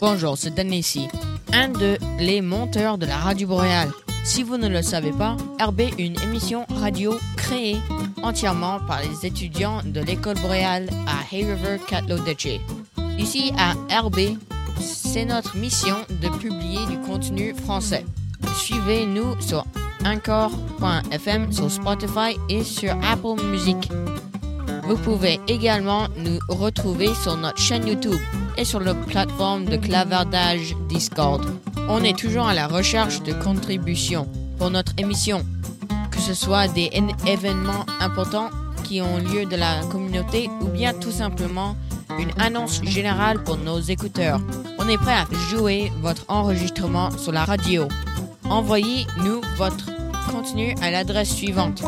Bonjour, c'est Dan ici, un de les monteurs de la radio boréale. Si vous ne le savez pas, RB est une émission radio créée entièrement par les étudiants de l'école boréale à Hay River, Catlow-Detché. Ici à RB, c'est notre mission de publier du contenu français. Suivez-nous sur encore.fm, sur Spotify et sur Apple Music. Vous pouvez également nous retrouver sur notre chaîne YouTube et sur la plateforme de clavardage Discord. On est toujours à la recherche de contributions pour notre émission, que ce soit des événements importants qui ont lieu de la communauté ou bien tout simplement une annonce générale pour nos écouteurs. On est prêt à jouer votre enregistrement sur la radio. Envoyez-nous votre contenu à l'adresse suivante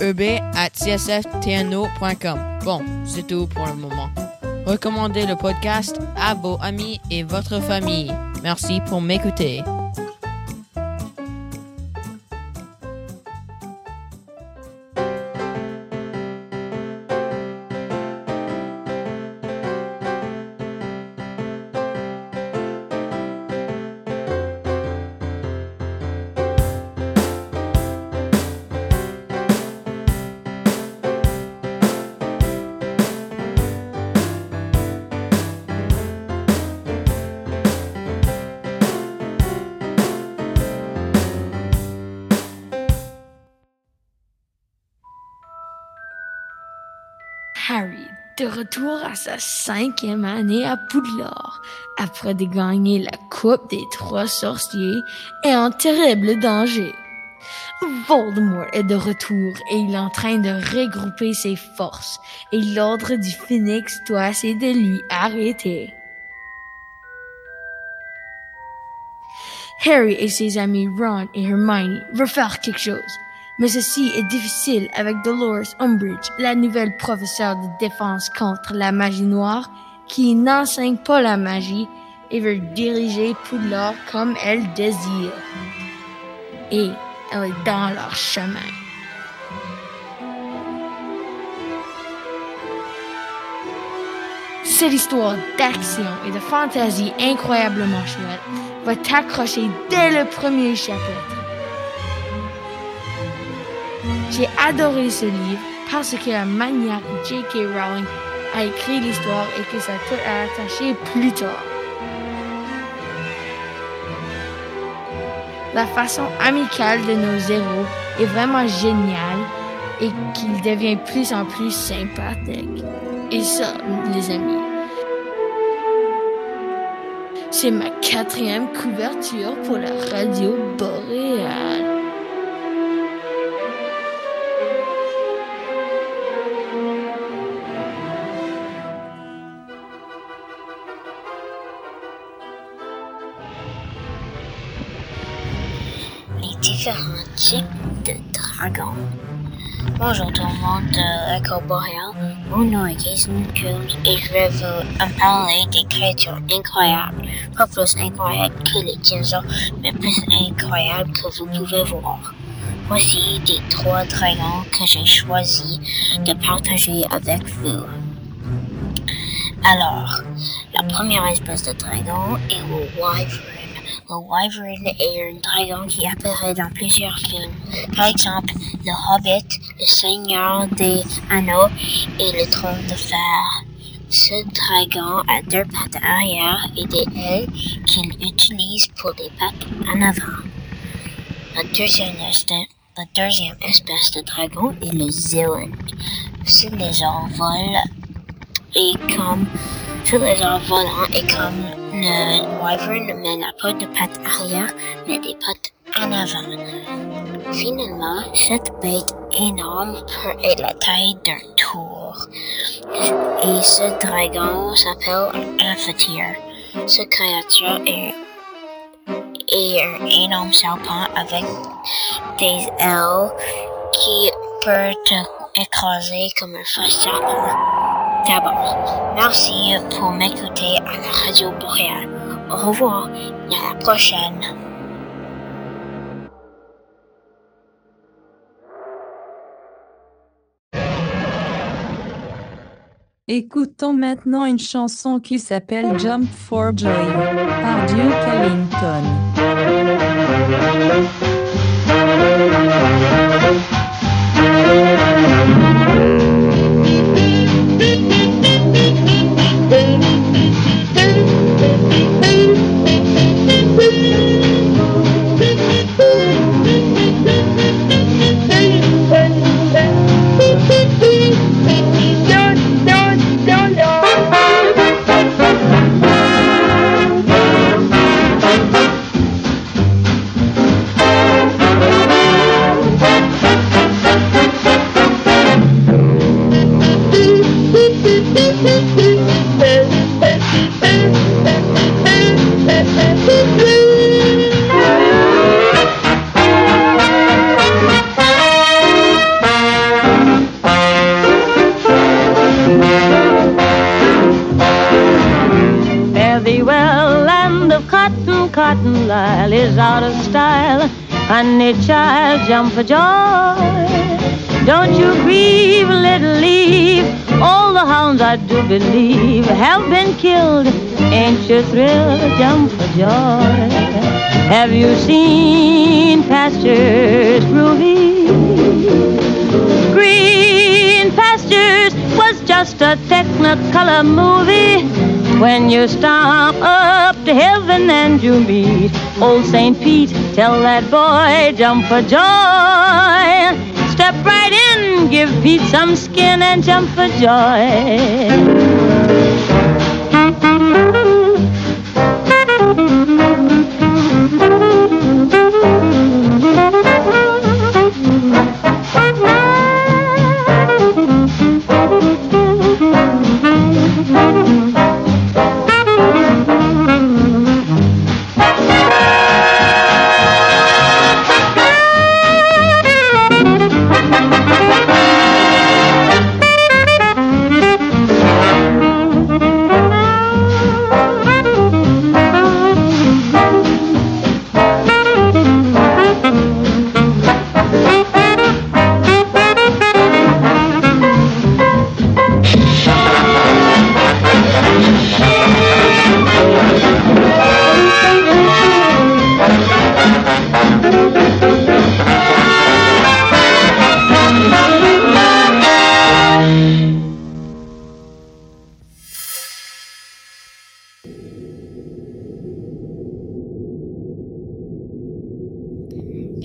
eb at csftno.com. Bon, c'est tout pour le moment. Recommandez le podcast à vos amis et votre famille. Merci pour m'écouter. Retour à sa cinquième année à Poudlard, après de gagner la Coupe des Trois Sorciers, est en terrible danger. Voldemort est de retour et il est en train de regrouper ses forces et l'ordre du Phénix doit essayer de lui arrêter. Harry et ses amis Ron et Hermione veulent faire quelque chose, mais ceci est difficile avec Dolores Umbridge, la nouvelle professeure de défense contre la magie noire, qui n'enseigne pas la magie et veut diriger Poudlard comme elle désire. Et elle est dans leur chemin. Cette histoire d'action et de fantaisie incroyablement chouette va t'accrocher dès le premier chapitre. J'ai adoré ce livre parce que la manière que J.K. Rowling a écrit l'histoire et que ça peut attacher plus tard. La façon amicale de nos héros est vraiment géniale et qu'il devient plus en plus sympathique. Et ça, les amis, c'est ma quatrième couverture pour la radio boréale. Types de dragons. Bonjour tout le monde de l'école boréale. Mon nom est Jason et je vais vous parler des créatures incroyables. Pas plus incroyables que les dinosaures, mais plus incroyables que vous pouvez voir. Voici les trois dragons que j'ai choisi de partager avec vous. Alors, la première espèce de dragon est le Wyvern. Le Wyvern est un dragon qui apparaît dans plusieurs films. Par exemple, Le Hobbit, Le Seigneur des Anneaux et Le Trône de Fer. Ce dragon a deux pattes arrière et des ailes qu'il utilise pour des pattes en avant. La deuxième, espèce, de dragon est le Zillan. Ce lézard vole et comme ce lézard volant et comme le wyvern mais n'a pas de pattes arrière mais des pattes en avant. Finalement, cette bête énorme être la taille d'un tour. Et ce dragon s'appelle un amphitheater. Ce créature est, est un énorme serpent avec des ailes qui peut te écraser comme un faux serpent. Merci pour m'écouter à la radio boréale. Au revoir et à la prochaine. Écoutons maintenant une chanson qui s'appelle Jump for Joy par Duke Ellington. Honey child, jump for joy. Don't you grieve, little leaf. All the hounds I do believe have been killed. Ain't you thrilled? Jump for joy. Have you seen pastures groovy? Green pastures was just a technicolor movie when you stop up to heaven and you meet old St. Pete, tell that boy, jump for joy. Step right in, give Pete some skin and jump for joy.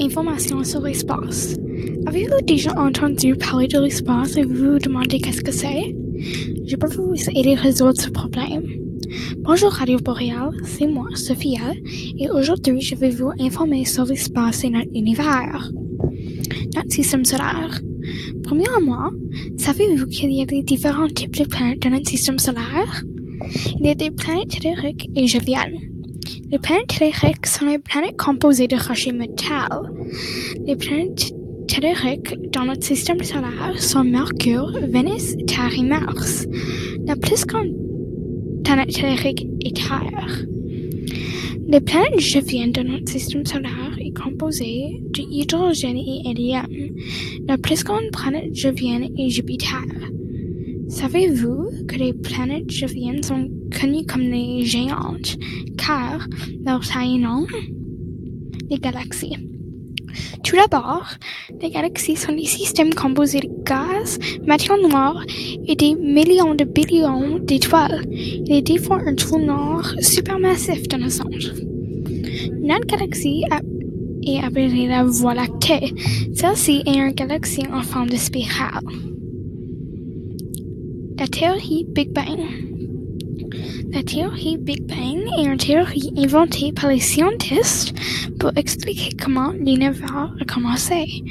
Information sur l'espace. Avez-vous déjà entendu parler de l'espace et vous vous demandez qu'est-ce que c'est? Je peux vous aider à résoudre ce problème. Bonjour Radio Boréal, c'est moi, Sophia, et aujourd'hui je vais vous informer sur l'espace et notre univers. Notre système solaire. Premièrement, savez-vous qu'il y a des différents types de planètes dans notre système solaire? Il y a des planètes telluriques et joviales. Les planètes telluriques sont les planètes composées de rochers métal. Les planètes telluriques dans notre système solaire sont Mercure, Vénus, Terre et Mars. La plus grande planète tellurique est Terre. Les planètes joviennes dans notre système solaire est composée d'hydrogène et hélium. La plus grande planète jovienne est Jupiter. Savez-vous que les planètes joviennes sont connues comme les géantes, car leur taille? Les galaxies. Tout d'abord, les galaxies sont des systèmes composés de gaz, matière noire et des millions de billions d'étoiles. Il défend un trou noir supermassif dans le centre. Notre galaxie est appelée la Voie lactée. Celle-ci est une galaxie en forme de spirale. La théorie Big Bang. La théorie Big Bang est une théorie inventée par les scientifiques pour expliquer comment l'univers a commencé.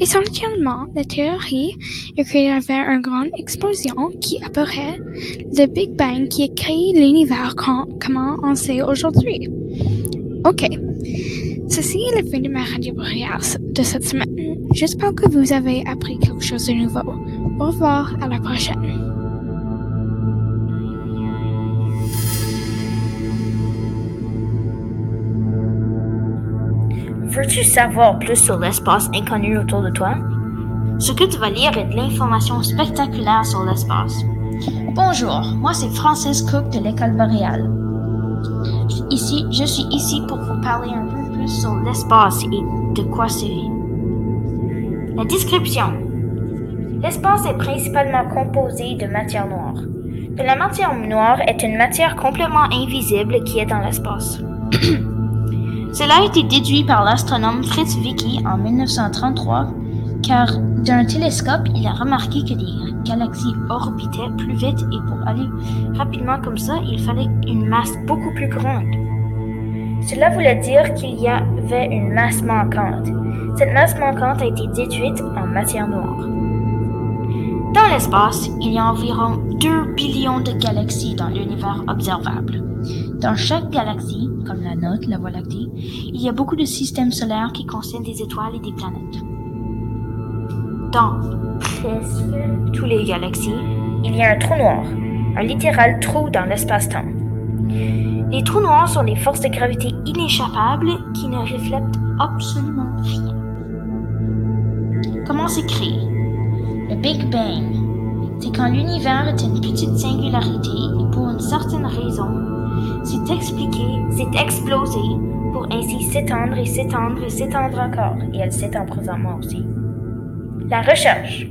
Essentiellement, la théorie est créée vers une grande explosion qui apparaît, le Big Bang qui a créé l'univers comment on sait aujourd'hui. Ok. Ceci est la fin de ma radio de cette semaine. J'espère que vous avez appris quelque chose de nouveau. Au revoir, à la prochaine. Veux-tu savoir plus sur l'espace inconnu autour de toi? Ce que tu vas lire est de l'information spectaculaire sur l'espace. Bonjour, moi c'est Francis Cook de l'école boréale. Ici, je suis ici pour vous parler un peu plus sur l'espace et de quoi c'est. La description. L'espace est principalement composé de matière noire. De la matière noire est une matière complètement invisible qui est dans l'espace. Cela a été déduit par l'astronome Fritz Vicky en 1933 car d'un télescope, il a remarqué que des galaxies orbitaient plus vite et pour aller rapidement comme ça, il fallait une masse beaucoup plus grande. Cela voulait dire qu'il y avait une masse manquante. Cette masse manquante a été déduite en matière noire. Dans l'espace, il y a environ 2 billions de galaxies dans l'univers observable. Dans chaque galaxie, comme la nôtre, la Voie lactée, il y a beaucoup de systèmes solaires qui contiennent des étoiles et des planètes. Dans presque toutes les galaxies, il y a un trou noir, un littéral trou dans l'espace-temps. Les trous noirs sont des forces de gravité inéchappables qui ne reflètent absolument rien. Comment c'est Le Big Bang. C'est quand l'univers est une petite singularité et pour une certaine raison, c'est expliqué, c'est explosé pour ainsi s'étendre et s'étendre et s'étendre encore, et elle s'étend présentement aussi. La recherche.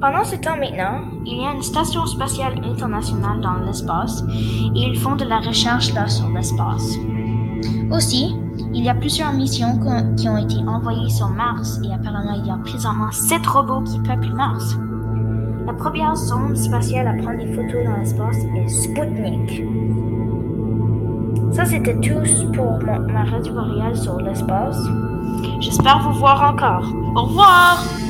Pendant ce temps maintenant, il y a une station spatiale internationale dans l'espace et ils font de la recherche là sur l'espace. Aussi, il y a plusieurs missions qui ont été envoyées sur Mars et apparemment il y a présentement sept robots qui peuplent Mars. La première sonde spatiale à prendre des photos dans l'espace est Sputnik. Ça, c'était tout pour ma radio sur l'espace. J'espère vous voir encore. Au revoir!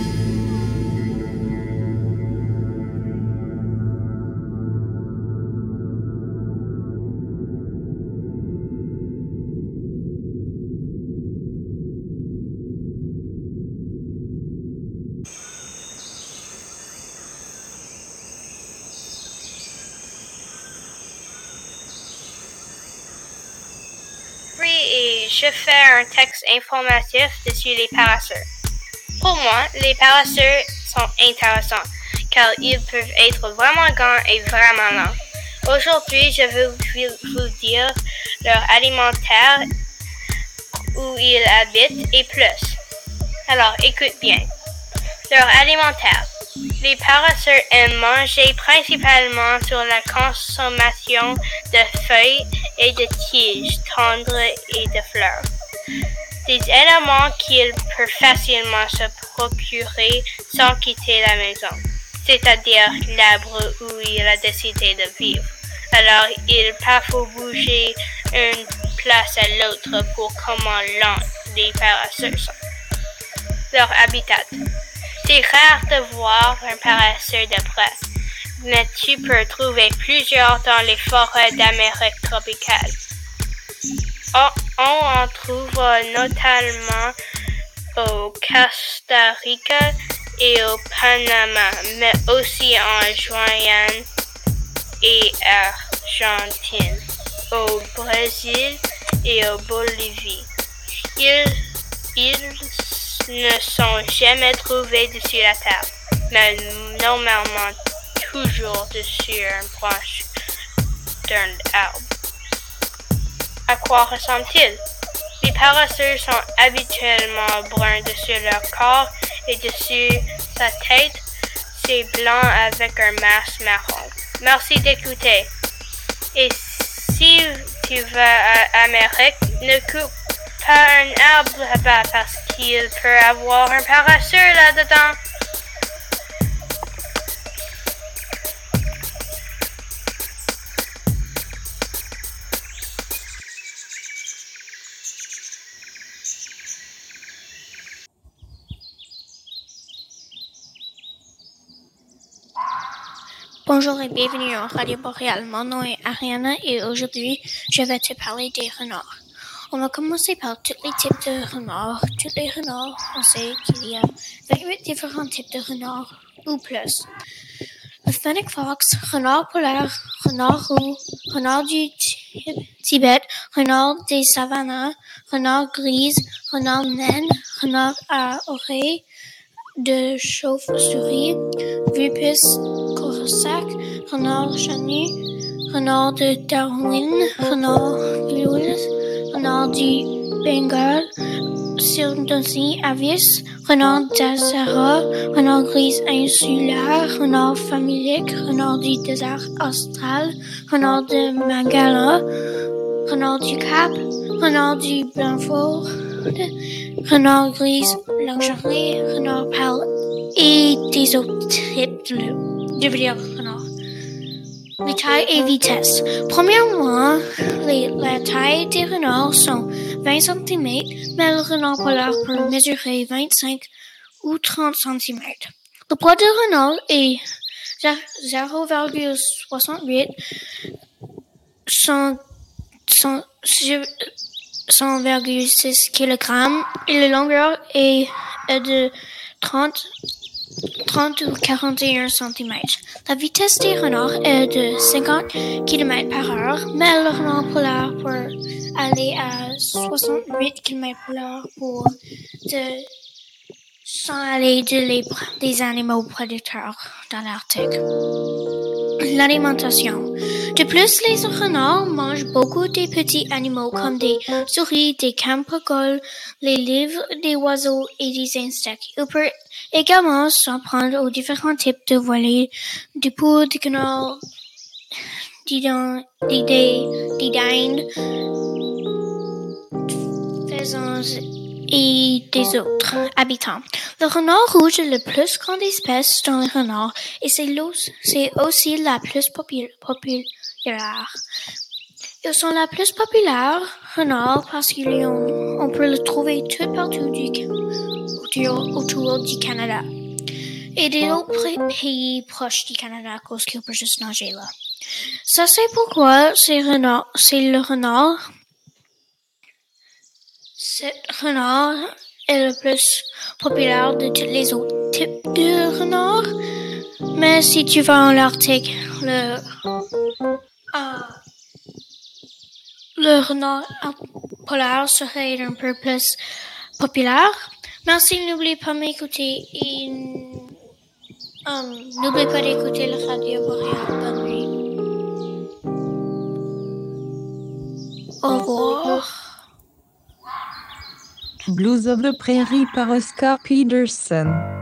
Je fais un texte informatif dessus les paresseux. Pour moi, les paresseux sont intéressants car ils peuvent être vraiment grands et vraiment lents. Aujourd'hui, je vous- vous dire leur alimentaire, où ils habitent et plus. Alors, écoute bien. Leur alimentaire. Les paresseux aiment manger principalement sur la consommation de feuilles et de tiges tendres et de fleurs. Des éléments qu'ils peuvent facilement se procurer sans quitter la maison, c'est-à-dire l'arbre où il a décidé de vivre. Alors, il parfois bouger d'une place à l'autre pour comment lents les paresseux sont. Leur habitat. C'est rare de voir un paresseux de près, mais tu peux trouver plusieurs dans les forêts d'Amérique tropicale. On, on en trouve notamment au Costa Rica et au Panama, mais aussi en Guyane et Argentine, au Brésil et au Bolivie. Ils, ils ne sont jamais trouvés dessus la terre, mais normalement toujours dessus une branche d'un arbre. À quoi ressemble-t-il? Les paresseux sont habituellement bruns dessus leur corps et dessus sa tête, c'est blanc avec un masque marron. Merci d'écouter. Et si tu vas à Amérique, ne coupe pas un arbre là-bas parce qu'il peut avoir un paresseux là-dedans. Bonjour et bienvenue au Radio Boréal. Mon nom est Ariana et aujourd'hui, je vais te parler des renards. On va commencer par tous les types de renards. Tous les renards, on sait qu'il y a 28 différents types de renards ou plus. Le fennec fox, renard polaire, renard roux, renard du Ti- Tibet, renard des savannes, renard grise, renard naine, renard à oreilles, de chauve-souris, vipus corsac, renard chanu, renard de Darwin, renard bleues, renard du Bengale, Sirdosi avis, renard d'Azara, renard gris insulaire, renard familique, renard du désert austral, renard de Magala, renard du Cap, renard du Blanford, renard gris luxury, renard pâle et des autres types de, dire renard. Les tailles et vitesses. Premièrement, les, la taille des renards sont 20 cm, mais le renard polaire peut mesurer 25 ou 30 cm. Le poids du renard est 0,68 100,6 kg et la longueur est de 30 30 ou 41 cm. La vitesse des renards est de 50 km par heure, mais le renard polaire peut aller à 68 km par heure pour de, sans aller de les, des animaux prédateurs dans l'Arctique. L'alimentation. De plus, les renards mangent beaucoup de petits animaux comme des souris, des campagoles, les livres, des oiseaux et des insectes. Ils peuvent également s'en prendre aux différents types de volets, du poules, des canards, des, des, des dindes, faisans et des autres habitants. Le renard rouge est la plus grande espèce dans les renards et c'est aussi la plus populaire. Ils sont la plus populaire renard parce qu'on peut le trouver tout partout du, autour, autour du Canada et des autres pays proches du Canada cause qu'il peut juste nager là. Ça c'est pourquoi c'est le renard. Ce renard est le plus populaire de tous les autres types de renards. Mais si tu vas en Arctique, le, euh, le renard polaire serait un peu plus populaire. Merci, n'oubliez pas m'écouter et um, n'oubliez pas d'écouter la radio boréale. Bonne nuit. Au revoir. Blues of the Prairie par Oscar Peterson.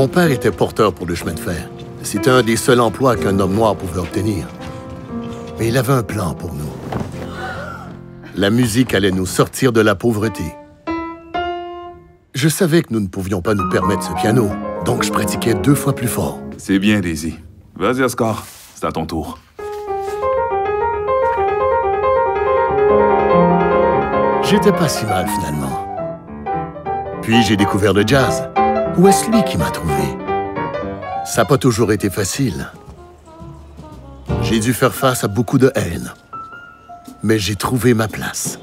Mon père était porteur pour le chemin de fer. C'était un des seuls emplois qu'un homme noir pouvait obtenir. Mais il avait un plan pour nous. La musique allait nous sortir de la pauvreté. Je savais que nous ne pouvions pas nous permettre ce piano, donc je pratiquais deux fois plus fort. C'est bien, Daisy. Vas-y, Oscar. C'est à ton tour. J'étais pas si mal finalement. Puis j'ai découvert le jazz. Ou est-ce lui qui m'a trouvé? Ça n'a pas toujours été facile. J'ai dû faire face à beaucoup de haine. Mais j'ai trouvé ma place.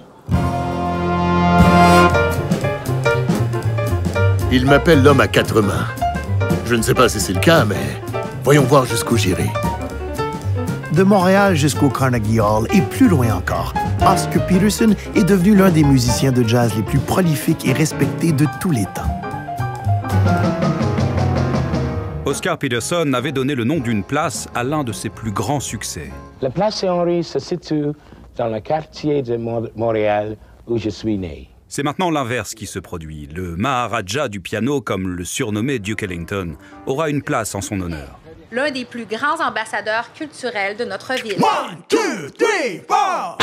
Il m'appelle l'homme à quatre mains. Je ne sais pas si c'est le cas, mais voyons voir jusqu'où j'irai. De Montréal jusqu'au Carnegie Hall et plus loin encore, Oscar Peterson est devenu l'un des musiciens de jazz les plus prolifiques et respectés de tous les temps. Oscar Peterson avait donné le nom d'une place à l'un de ses plus grands succès. La place Saint-Henri se situe dans le quartier de Montréal où je suis né. C'est maintenant l'inverse qui se produit. Le Maharaja du piano, comme le surnommé Duke Ellington, aura une place en son honneur. L'un des plus grands ambassadeurs culturels de notre ville. One, two, three, four.